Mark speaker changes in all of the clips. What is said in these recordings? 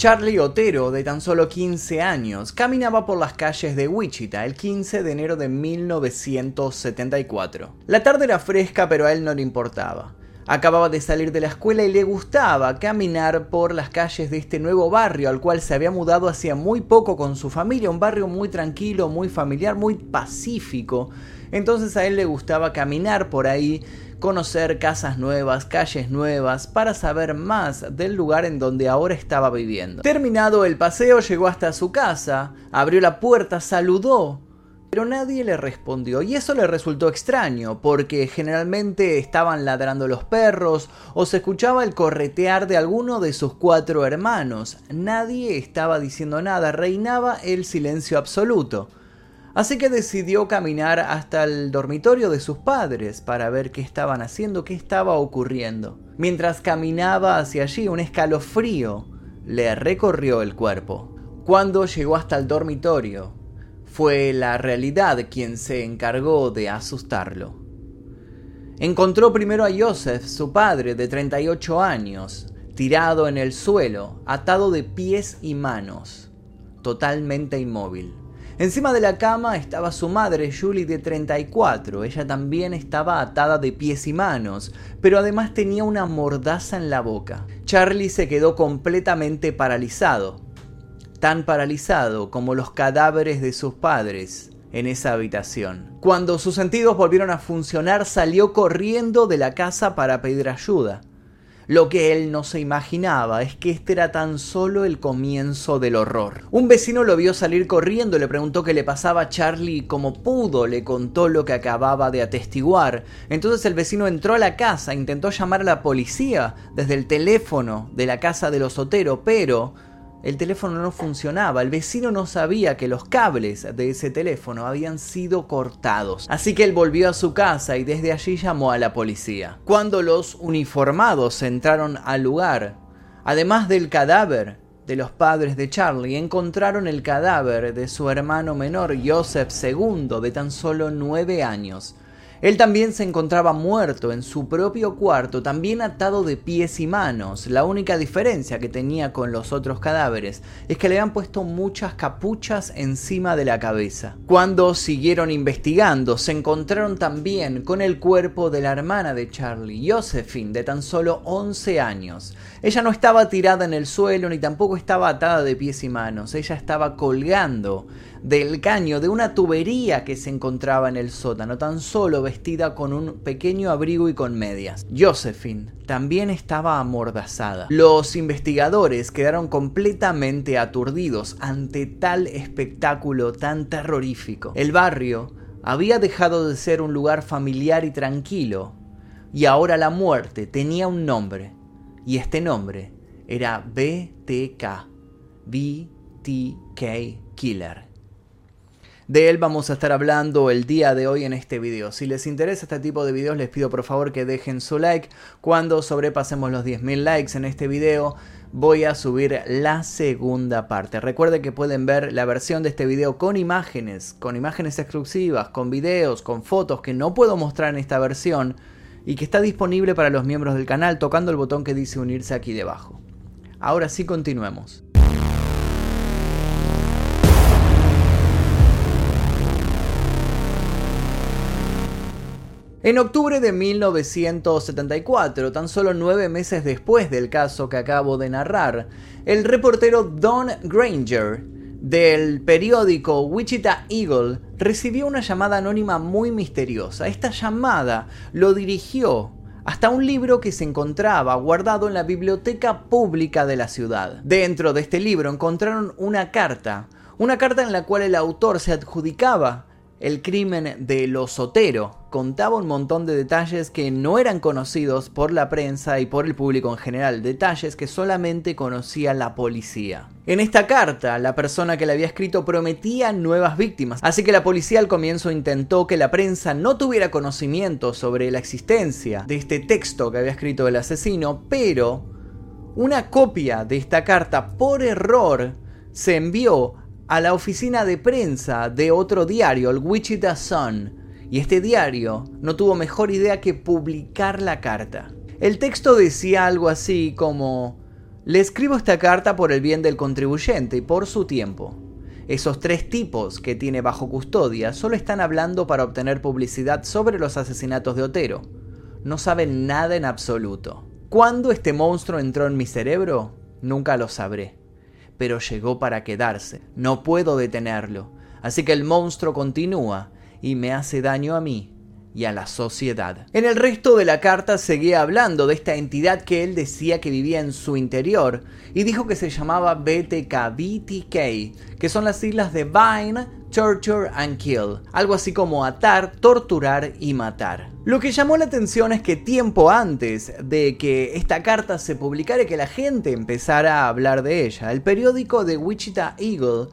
Speaker 1: Charlie Otero, de tan solo 15 años, caminaba por las calles de Wichita el 15 de enero de 1974. La tarde era fresca, pero a él no le importaba. Acababa de salir de la escuela y le gustaba caminar por las calles de este nuevo barrio al cual se había mudado hacía muy poco con su familia, un barrio muy tranquilo, muy familiar, muy pacífico. Entonces a él le gustaba caminar por ahí, conocer casas nuevas, calles nuevas, para saber más del lugar en donde ahora estaba viviendo. Terminado el paseo, llegó hasta su casa, abrió la puerta, saludó pero nadie le respondió y eso le resultó extraño porque generalmente estaban ladrando los perros o se escuchaba el corretear de alguno de sus cuatro hermanos. Nadie estaba diciendo nada, reinaba el silencio absoluto. Así que decidió caminar hasta el dormitorio de sus padres para ver qué estaban haciendo, qué estaba ocurriendo. Mientras caminaba hacia allí, un escalofrío le recorrió el cuerpo. Cuando llegó hasta el dormitorio, fue la realidad quien se encargó de asustarlo. Encontró primero a Joseph, su padre de 38 años, tirado en el suelo, atado de pies y manos, totalmente inmóvil. Encima de la cama estaba su madre, Julie, de 34. Ella también estaba atada de pies y manos, pero además tenía una mordaza en la boca. Charlie se quedó completamente paralizado tan paralizado como los cadáveres de sus padres en esa habitación. Cuando sus sentidos volvieron a funcionar, salió corriendo de la casa para pedir ayuda. Lo que él no se imaginaba es que este era tan solo el comienzo del horror. Un vecino lo vio salir corriendo, le preguntó qué le pasaba a Charlie y como pudo le contó lo que acababa de atestiguar. Entonces el vecino entró a la casa, intentó llamar a la policía desde el teléfono de la casa de los Otero, pero el teléfono no funcionaba, el vecino no sabía que los cables de ese teléfono habían sido cortados. Así que él volvió a su casa y desde allí llamó a la policía. Cuando los uniformados entraron al lugar, además del cadáver de los padres de Charlie, encontraron el cadáver de su hermano menor, Joseph II, de tan solo nueve años. Él también se encontraba muerto en su propio cuarto, también atado de pies y manos. La única diferencia que tenía con los otros cadáveres es que le habían puesto muchas capuchas encima de la cabeza. Cuando siguieron investigando, se encontraron también con el cuerpo de la hermana de Charlie, Josephine, de tan solo 11 años. Ella no estaba tirada en el suelo ni tampoco estaba atada de pies y manos, ella estaba colgando del caño de una tubería que se encontraba en el sótano, tan solo vestida con un pequeño abrigo y con medias. Josephine también estaba amordazada. Los investigadores quedaron completamente aturdidos ante tal espectáculo tan terrorífico. El barrio había dejado de ser un lugar familiar y tranquilo, y ahora la muerte tenía un nombre, y este nombre era BTK, BTK Killer. De él vamos a estar hablando el día de hoy en este video. Si les interesa este tipo de videos les pido por favor que dejen su like. Cuando sobrepasemos los 10.000 likes en este video voy a subir la segunda parte. Recuerden que pueden ver la versión de este video con imágenes, con imágenes exclusivas, con videos, con fotos que no puedo mostrar en esta versión y que está disponible para los miembros del canal tocando el botón que dice unirse aquí debajo. Ahora sí continuemos. En octubre de 1974, tan solo nueve meses después del caso que acabo de narrar, el reportero Don Granger del periódico Wichita Eagle recibió una llamada anónima muy misteriosa. Esta llamada lo dirigió hasta un libro que se encontraba guardado en la biblioteca pública de la ciudad. Dentro de este libro encontraron una carta, una carta en la cual el autor se adjudicaba el crimen de los contaba un montón de detalles que no eran conocidos por la prensa y por el público en general, detalles que solamente conocía la policía. En esta carta, la persona que la había escrito prometía nuevas víctimas, así que la policía al comienzo intentó que la prensa no tuviera conocimiento sobre la existencia de este texto que había escrito el asesino, pero una copia de esta carta por error se envió a la oficina de prensa de otro diario, el Wichita Sun, y este diario no tuvo mejor idea que publicar la carta. El texto decía algo así como, Le escribo esta carta por el bien del contribuyente y por su tiempo. Esos tres tipos que tiene bajo custodia solo están hablando para obtener publicidad sobre los asesinatos de Otero. No saben nada en absoluto. ¿Cuándo este monstruo entró en mi cerebro? Nunca lo sabré. Pero llegó para quedarse. No puedo detenerlo. Así que el monstruo continúa y me hace daño a mí y a la sociedad. En el resto de la carta seguía hablando de esta entidad que él decía que vivía en su interior y dijo que se llamaba BTK, BTK, que son las siglas de Bind, Torture and Kill, algo así como atar, torturar y matar. Lo que llamó la atención es que tiempo antes de que esta carta se publicara y que la gente empezara a hablar de ella, el periódico de Wichita Eagle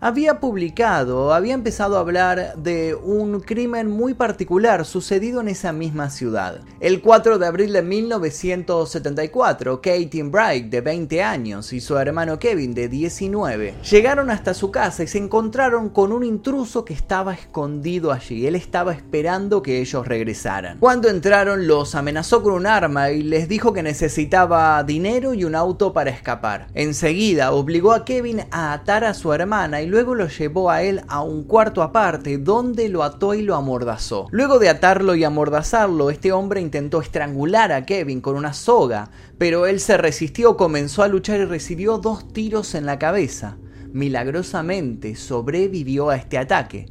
Speaker 1: había publicado, había empezado a hablar de un crimen muy particular sucedido en esa misma ciudad. El 4 de abril de 1974, Katie Bright, de 20 años, y su hermano Kevin, de 19, llegaron hasta su casa y se encontraron con un intruso que estaba escondido allí. Él estaba esperando que ellos regresaran. Cuando entraron, los amenazó con un arma y les dijo que necesitaba dinero y un auto para escapar. Enseguida, obligó a Kevin a atar a su hermana y luego lo llevó a él a un cuarto aparte donde lo ató y lo amordazó. Luego de atarlo y amordazarlo, este hombre intentó estrangular a Kevin con una soga, pero él se resistió, comenzó a luchar y recibió dos tiros en la cabeza. Milagrosamente sobrevivió a este ataque.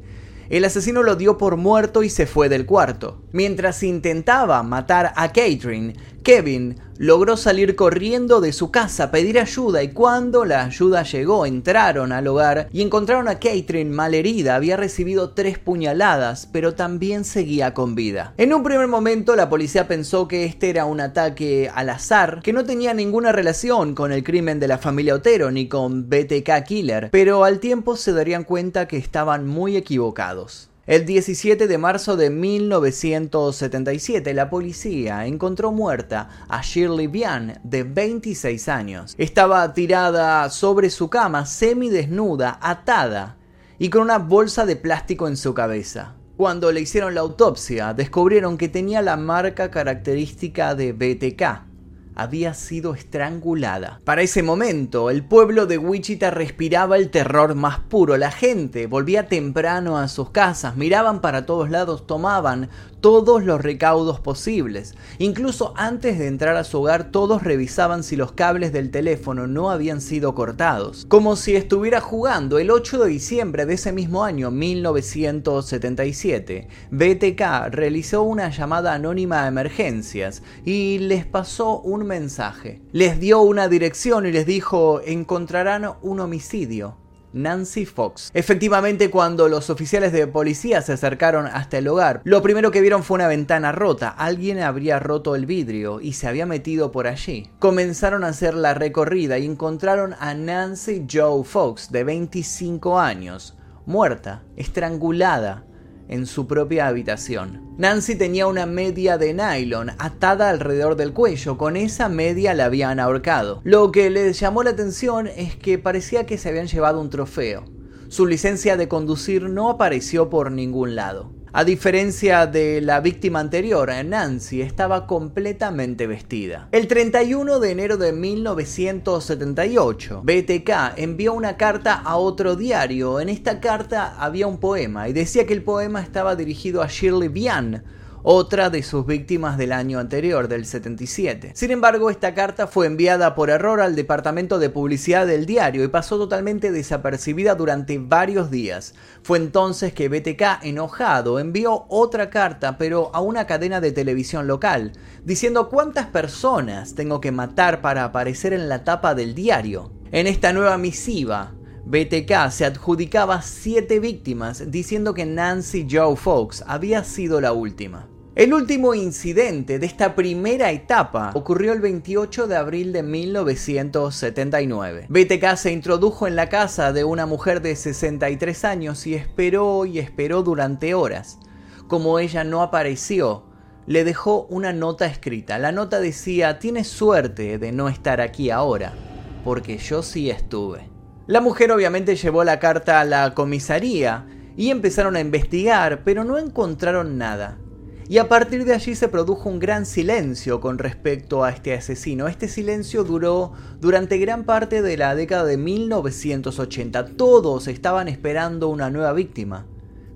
Speaker 1: El asesino lo dio por muerto y se fue del cuarto. Mientras intentaba matar a Catherine, Kevin logró salir corriendo de su casa, pedir ayuda y cuando la ayuda llegó entraron al hogar y encontraron a Catherine malherida, había recibido tres puñaladas, pero también seguía con vida. En un primer momento la policía pensó que este era un ataque al azar, que no tenía ninguna relación con el crimen de la familia Otero ni con BTK Killer, pero al tiempo se darían cuenta que estaban muy equivocados. El 17 de marzo de 1977, la policía encontró muerta a Shirley Bian, de 26 años. Estaba tirada sobre su cama, semidesnuda, atada y con una bolsa de plástico en su cabeza. Cuando le hicieron la autopsia, descubrieron que tenía la marca característica de BTK, había sido estrangulada. Para ese momento, el pueblo de Wichita respiraba el terror más puro. La gente volvía temprano a sus casas, miraban para todos lados, tomaban todos los recaudos posibles. Incluso antes de entrar a su hogar, todos revisaban si los cables del teléfono no habían sido cortados. Como si estuviera jugando, el 8 de diciembre de ese mismo año, 1977, BTK realizó una llamada anónima a emergencias y les pasó un mensaje. Les dio una dirección y les dijo, encontrarán un homicidio. Nancy Fox. Efectivamente, cuando los oficiales de policía se acercaron hasta el hogar, lo primero que vieron fue una ventana rota. Alguien habría roto el vidrio y se había metido por allí. Comenzaron a hacer la recorrida y encontraron a Nancy Joe Fox, de 25 años, muerta, estrangulada, en su propia habitación. Nancy tenía una media de nylon atada alrededor del cuello, con esa media la habían ahorcado. Lo que les llamó la atención es que parecía que se habían llevado un trofeo. Su licencia de conducir no apareció por ningún lado. A diferencia de la víctima anterior, Nancy estaba completamente vestida. El 31 de enero de 1978, BTK envió una carta a otro diario. En esta carta había un poema y decía que el poema estaba dirigido a Shirley Bian, otra de sus víctimas del año anterior, del 77. Sin embargo, esta carta fue enviada por error al departamento de publicidad del diario y pasó totalmente desapercibida durante varios días. Fue entonces que BTK, enojado, envió otra carta, pero a una cadena de televisión local, diciendo cuántas personas tengo que matar para aparecer en la tapa del diario. En esta nueva misiva, BTK se adjudicaba siete víctimas diciendo que Nancy Joe Fox había sido la última. El último incidente de esta primera etapa ocurrió el 28 de abril de 1979. BTK se introdujo en la casa de una mujer de 63 años y esperó y esperó durante horas. Como ella no apareció, le dejó una nota escrita. La nota decía, tienes suerte de no estar aquí ahora, porque yo sí estuve. La mujer obviamente llevó la carta a la comisaría y empezaron a investigar, pero no encontraron nada. Y a partir de allí se produjo un gran silencio con respecto a este asesino. Este silencio duró durante gran parte de la década de 1980. Todos estaban esperando una nueva víctima,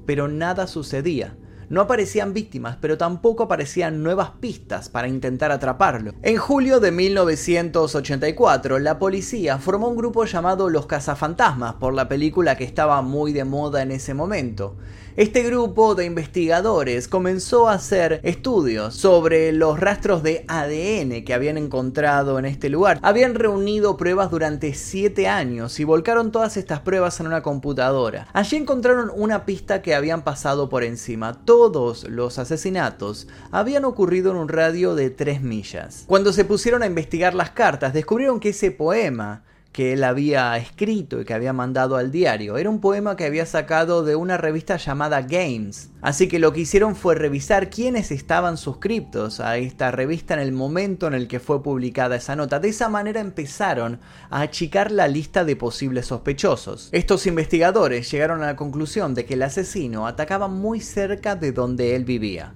Speaker 1: pero nada sucedía. No aparecían víctimas, pero tampoco aparecían nuevas pistas para intentar atraparlo. En julio de 1984, la policía formó un grupo llamado Los Cazafantasmas por la película que estaba muy de moda en ese momento. Este grupo de investigadores comenzó a hacer estudios sobre los rastros de ADN que habían encontrado en este lugar. Habían reunido pruebas durante 7 años y volcaron todas estas pruebas en una computadora. Allí encontraron una pista que habían pasado por encima. Todos los asesinatos habían ocurrido en un radio de 3 millas. Cuando se pusieron a investigar las cartas, descubrieron que ese poema que él había escrito y que había mandado al diario. Era un poema que había sacado de una revista llamada Games. Así que lo que hicieron fue revisar quiénes estaban suscriptos a esta revista en el momento en el que fue publicada esa nota. De esa manera empezaron a achicar la lista de posibles sospechosos. Estos investigadores llegaron a la conclusión de que el asesino atacaba muy cerca de donde él vivía.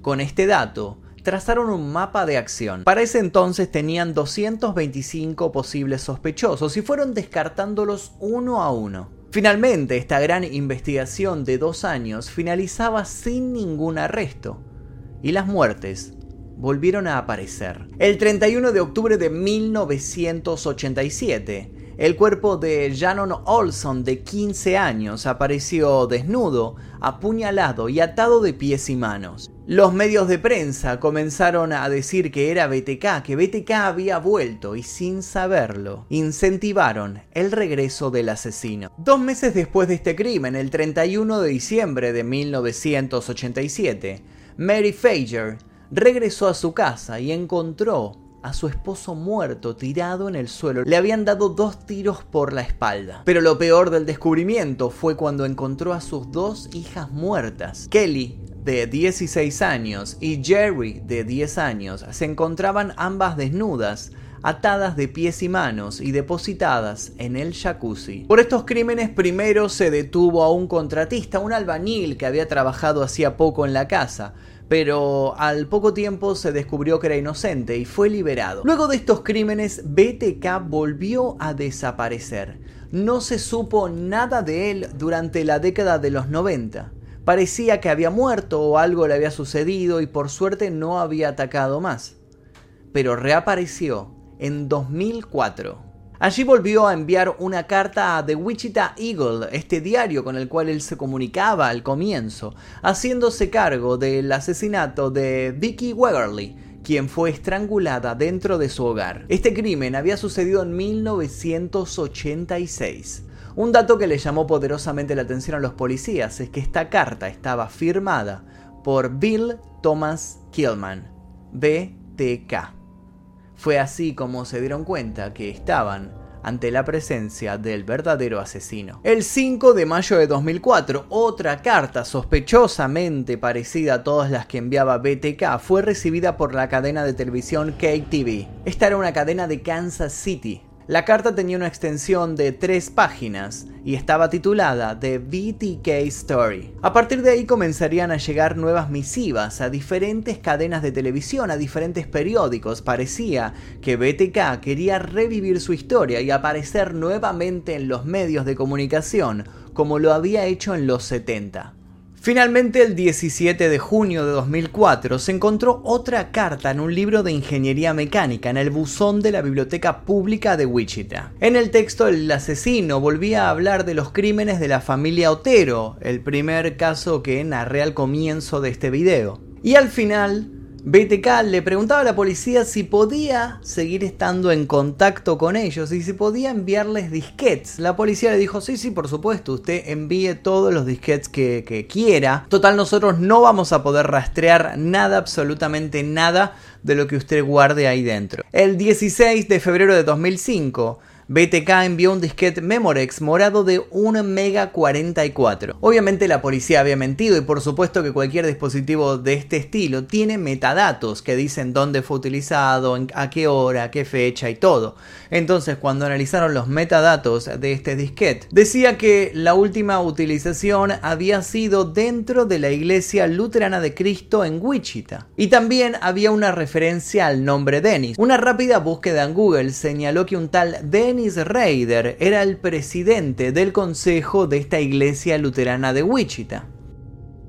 Speaker 1: Con este dato, trazaron un mapa de acción. Para ese entonces tenían 225 posibles sospechosos y fueron descartándolos uno a uno. Finalmente, esta gran investigación de dos años finalizaba sin ningún arresto y las muertes volvieron a aparecer. El 31 de octubre de 1987, el cuerpo de Shannon Olson de 15 años apareció desnudo, apuñalado y atado de pies y manos. Los medios de prensa comenzaron a decir que era BTK, que BTK había vuelto y sin saberlo, incentivaron el regreso del asesino. Dos meses después de este crimen, el 31 de diciembre de 1987, Mary Fager regresó a su casa y encontró a su esposo muerto tirado en el suelo. Le habían dado dos tiros por la espalda. Pero lo peor del descubrimiento fue cuando encontró a sus dos hijas muertas. Kelly, de 16 años, y Jerry, de 10 años, se encontraban ambas desnudas atadas de pies y manos y depositadas en el jacuzzi. Por estos crímenes primero se detuvo a un contratista, un albañil que había trabajado hacía poco en la casa, pero al poco tiempo se descubrió que era inocente y fue liberado. Luego de estos crímenes, BTK volvió a desaparecer. No se supo nada de él durante la década de los 90. Parecía que había muerto o algo le había sucedido y por suerte no había atacado más. Pero reapareció en 2004 Allí volvió a enviar una carta a The Wichita Eagle, este diario con el cual él se comunicaba al comienzo, haciéndose cargo del asesinato de Vicky Wegerly, quien fue estrangulada dentro de su hogar. Este crimen había sucedido en 1986. Un dato que le llamó poderosamente la atención a los policías es que esta carta estaba firmada por Bill Thomas Killman, BTK. Fue así como se dieron cuenta que estaban ante la presencia del verdadero asesino. El 5 de mayo de 2004, otra carta sospechosamente parecida a todas las que enviaba BTK fue recibida por la cadena de televisión KTV. Esta era una cadena de Kansas City, la carta tenía una extensión de tres páginas y estaba titulada The BTK Story. A partir de ahí comenzarían a llegar nuevas misivas a diferentes cadenas de televisión, a diferentes periódicos. Parecía que BTK quería revivir su historia y aparecer nuevamente en los medios de comunicación como lo había hecho en los 70. Finalmente, el 17 de junio de 2004 se encontró otra carta en un libro de ingeniería mecánica en el buzón de la Biblioteca Pública de Wichita. En el texto, el asesino volvía a hablar de los crímenes de la familia Otero, el primer caso que narré al comienzo de este video. Y al final, BTK le preguntaba a la policía si podía seguir estando en contacto con ellos y si podía enviarles disquets. La policía le dijo, sí, sí, por supuesto, usted envíe todos los disquets que, que quiera. Total, nosotros no vamos a poder rastrear nada, absolutamente nada de lo que usted guarde ahí dentro. El 16 de febrero de 2005, BTK envió un disquete Memorex morado de 1 Mega 44. Obviamente la policía había mentido y por supuesto que cualquier dispositivo de este estilo tiene metadatos que dicen dónde fue utilizado, a qué hora, a qué fecha y todo. Entonces cuando analizaron los metadatos de este disquete, decía que la última utilización había sido dentro de la iglesia luterana de Cristo en Wichita. Y también había una referencia al nombre Dennis. Una rápida búsqueda en Google señaló que un tal Dennis Dennis Rader era el presidente del consejo de esta iglesia luterana de Wichita.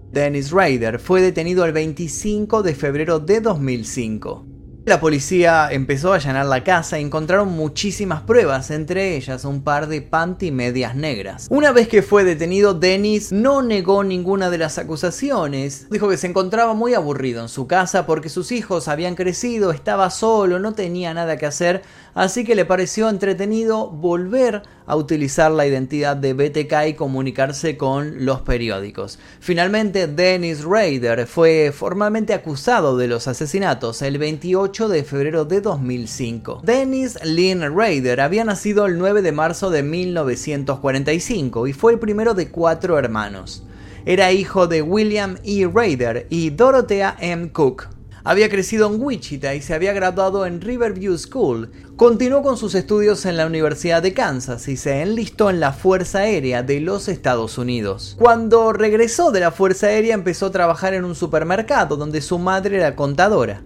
Speaker 1: Dennis Rader fue detenido el 25 de febrero de 2005. La policía empezó a allanar la casa y encontraron muchísimas pruebas, entre ellas un par de panty medias negras. Una vez que fue detenido, Dennis no negó ninguna de las acusaciones. Dijo que se encontraba muy aburrido en su casa porque sus hijos habían crecido, estaba solo, no tenía nada que hacer, así que le pareció entretenido volver a utilizar la identidad de BTK y comunicarse con los periódicos. Finalmente, Dennis Rader fue formalmente acusado de los asesinatos el 28 de febrero de 2005. Dennis Lynn Rader había nacido el 9 de marzo de 1945 y fue el primero de cuatro hermanos. Era hijo de William E. Rader y Dorothea M. Cook. Había crecido en Wichita y se había graduado en Riverview School. Continuó con sus estudios en la Universidad de Kansas y se enlistó en la Fuerza Aérea de los Estados Unidos. Cuando regresó de la Fuerza Aérea empezó a trabajar en un supermercado donde su madre era contadora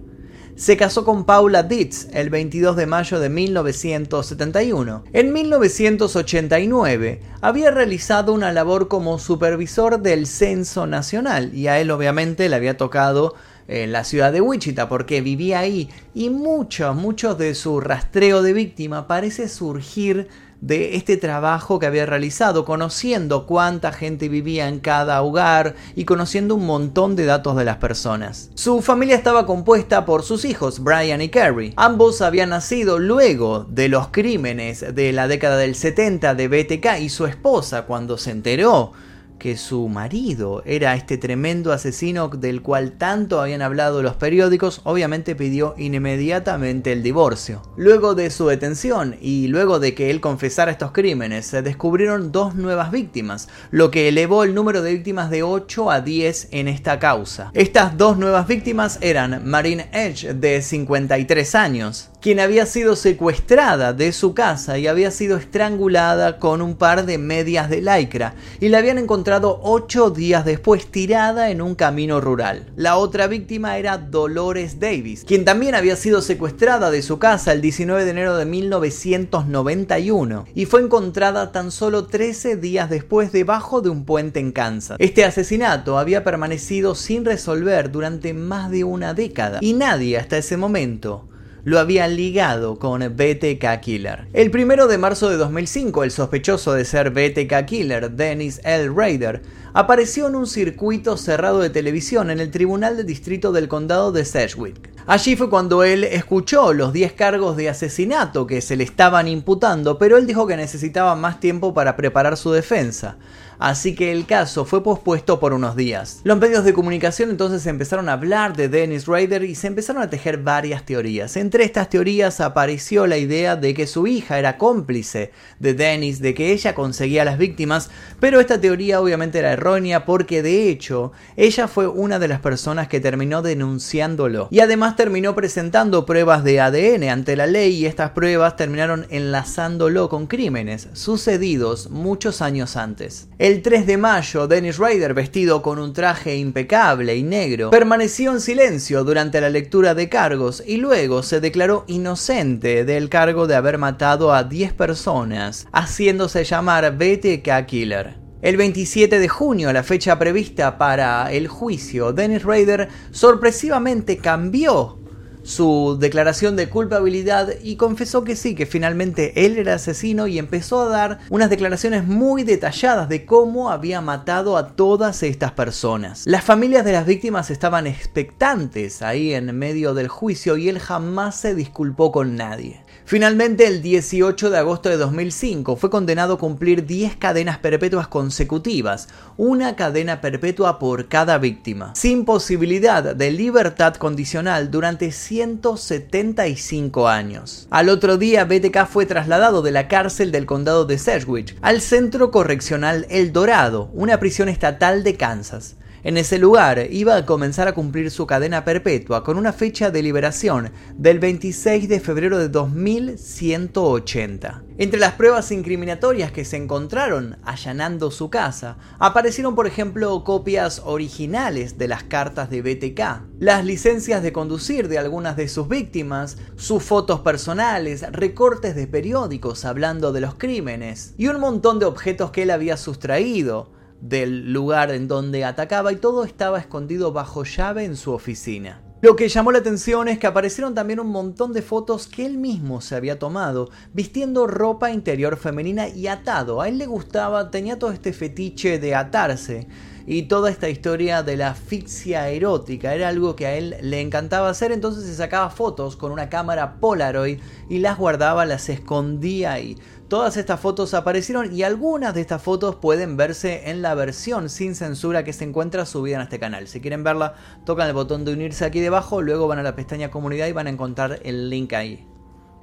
Speaker 1: se casó con Paula Dietz el 22 de mayo de 1971. En 1989 había realizado una labor como supervisor del Censo Nacional y a él obviamente le había tocado en la ciudad de Wichita porque vivía ahí y muchos, muchos de su rastreo de víctima parece surgir de este trabajo que había realizado, conociendo cuánta gente vivía en cada hogar y conociendo un montón de datos de las personas. Su familia estaba compuesta por sus hijos, Brian y Carrie. Ambos habían nacido luego de los crímenes de la década del 70 de BTK y su esposa cuando se enteró que su marido era este tremendo asesino del cual tanto habían hablado los periódicos, obviamente pidió inmediatamente el divorcio. Luego de su detención y luego de que él confesara estos crímenes, se descubrieron dos nuevas víctimas, lo que elevó el número de víctimas de 8 a 10 en esta causa. Estas dos nuevas víctimas eran Marine Edge, de 53 años, quien había sido secuestrada de su casa y había sido estrangulada con un par de medias de lycra y la habían encontrado ocho días después tirada en un camino rural. La otra víctima era Dolores Davis, quien también había sido secuestrada de su casa el 19 de enero de 1991 y fue encontrada tan solo 13 días después debajo de un puente en Kansas. Este asesinato había permanecido sin resolver durante más de una década y nadie hasta ese momento lo había ligado con BTK Killer. El primero de marzo de 2005, el sospechoso de ser BTK Killer, Dennis L. Raider, apareció en un circuito cerrado de televisión en el Tribunal de Distrito del Condado de Sedgwick. Allí fue cuando él escuchó los 10 cargos de asesinato que se le estaban imputando, pero él dijo que necesitaba más tiempo para preparar su defensa así que el caso fue pospuesto por unos días. Los medios de comunicación entonces empezaron a hablar de Dennis Rader y se empezaron a tejer varias teorías. Entre estas teorías apareció la idea de que su hija era cómplice de Dennis, de que ella conseguía a las víctimas, pero esta teoría obviamente era errónea porque de hecho ella fue una de las personas que terminó denunciándolo y además terminó presentando pruebas de ADN ante la ley y estas pruebas terminaron enlazándolo con crímenes sucedidos muchos años antes. 3 de mayo, Dennis Rader, vestido con un traje impecable y negro, permaneció en silencio durante la lectura de cargos y luego se declaró inocente del cargo de haber matado a 10 personas, haciéndose llamar BTK Killer. El 27 de junio, la fecha prevista para el juicio, Dennis Rader sorpresivamente cambió su declaración de culpabilidad y confesó que sí, que finalmente él era asesino y empezó a dar unas declaraciones muy detalladas de cómo había matado a todas estas personas. Las familias de las víctimas estaban expectantes ahí en medio del juicio y él jamás se disculpó con nadie. Finalmente, el 18 de agosto de 2005 fue condenado a cumplir 10 cadenas perpetuas consecutivas, una cadena perpetua por cada víctima, sin posibilidad de libertad condicional durante 175 años. Al otro día, BTK fue trasladado de la cárcel del condado de Sedgwick al Centro Correccional El Dorado, una prisión estatal de Kansas. En ese lugar iba a comenzar a cumplir su cadena perpetua con una fecha de liberación del 26 de febrero de 2180. Entre las pruebas incriminatorias que se encontraron allanando su casa, aparecieron por ejemplo copias originales de las cartas de BTK, las licencias de conducir de algunas de sus víctimas, sus fotos personales, recortes de periódicos hablando de los crímenes y un montón de objetos que él había sustraído del lugar en donde atacaba y todo estaba escondido bajo llave en su oficina. Lo que llamó la atención es que aparecieron también un montón de fotos que él mismo se había tomado, vistiendo ropa interior femenina y atado. A él le gustaba, tenía todo este fetiche de atarse y toda esta historia de la asfixia erótica era algo que a él le encantaba hacer, entonces se sacaba fotos con una cámara Polaroid y las guardaba, las escondía ahí. Todas estas fotos aparecieron y algunas de estas fotos pueden verse en la versión sin censura que se encuentra subida en este canal. Si quieren verla, tocan el botón de unirse aquí debajo, luego van a la pestaña comunidad y van a encontrar el link ahí.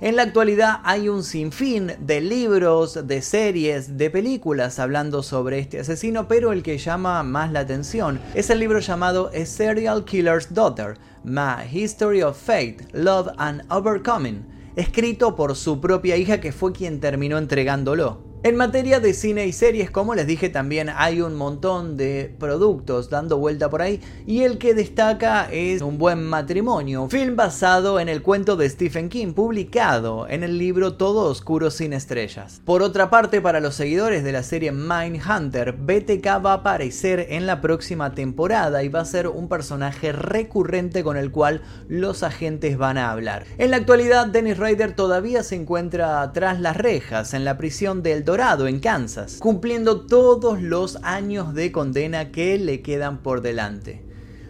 Speaker 1: En la actualidad hay un sinfín de libros, de series, de películas hablando sobre este asesino, pero el que llama más la atención es el libro llamado A Serial Killer's Daughter, My History of Fate, Love and Overcoming escrito por su propia hija que fue quien terminó entregándolo. En materia de cine y series, como les dije, también hay un montón de productos dando vuelta por ahí y el que destaca es Un buen matrimonio, film basado en el cuento de Stephen King publicado en el libro Todo Oscuro sin estrellas. Por otra parte, para los seguidores de la serie Mindhunter, BTK va a aparecer en la próxima temporada y va a ser un personaje recurrente con el cual los agentes van a hablar. En la actualidad, Dennis Ryder todavía se encuentra tras las rejas en la prisión del Dorado, en Kansas, cumpliendo todos los años de condena que le quedan por delante.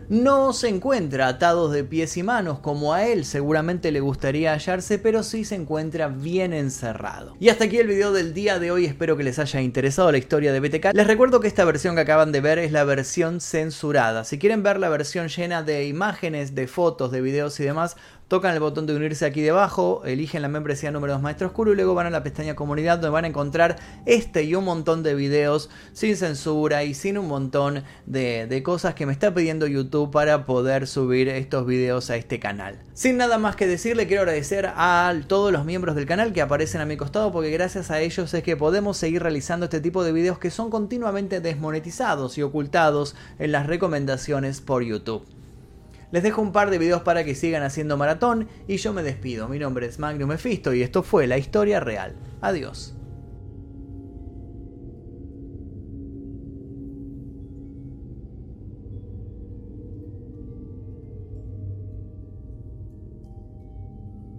Speaker 1: No se encuentra atados de pies y manos como a él seguramente le gustaría hallarse, pero sí se encuentra bien encerrado. Y hasta aquí el video del día de hoy, espero que les haya interesado la historia de BTK. Les recuerdo que esta versión que acaban de ver es la versión censurada. Si quieren ver la versión llena de imágenes, de fotos, de videos y demás, tocan el botón de unirse aquí debajo, eligen la membresía número 2 Maestro Oscuro y luego van a la pestaña comunidad donde van a encontrar este y un montón de videos sin censura y sin un montón de, de cosas que me está pidiendo YouTube para poder subir estos videos a este canal. Sin nada más que decir, le quiero agradecer a todos los miembros del canal que aparecen a mi costado porque gracias a ellos es que podemos seguir realizando este tipo de videos que son continuamente desmonetizados y ocultados en las recomendaciones por YouTube. Les dejo un par de videos para que sigan haciendo maratón y yo me despido. Mi nombre es Magnum Mephisto y esto fue La Historia Real. Adiós.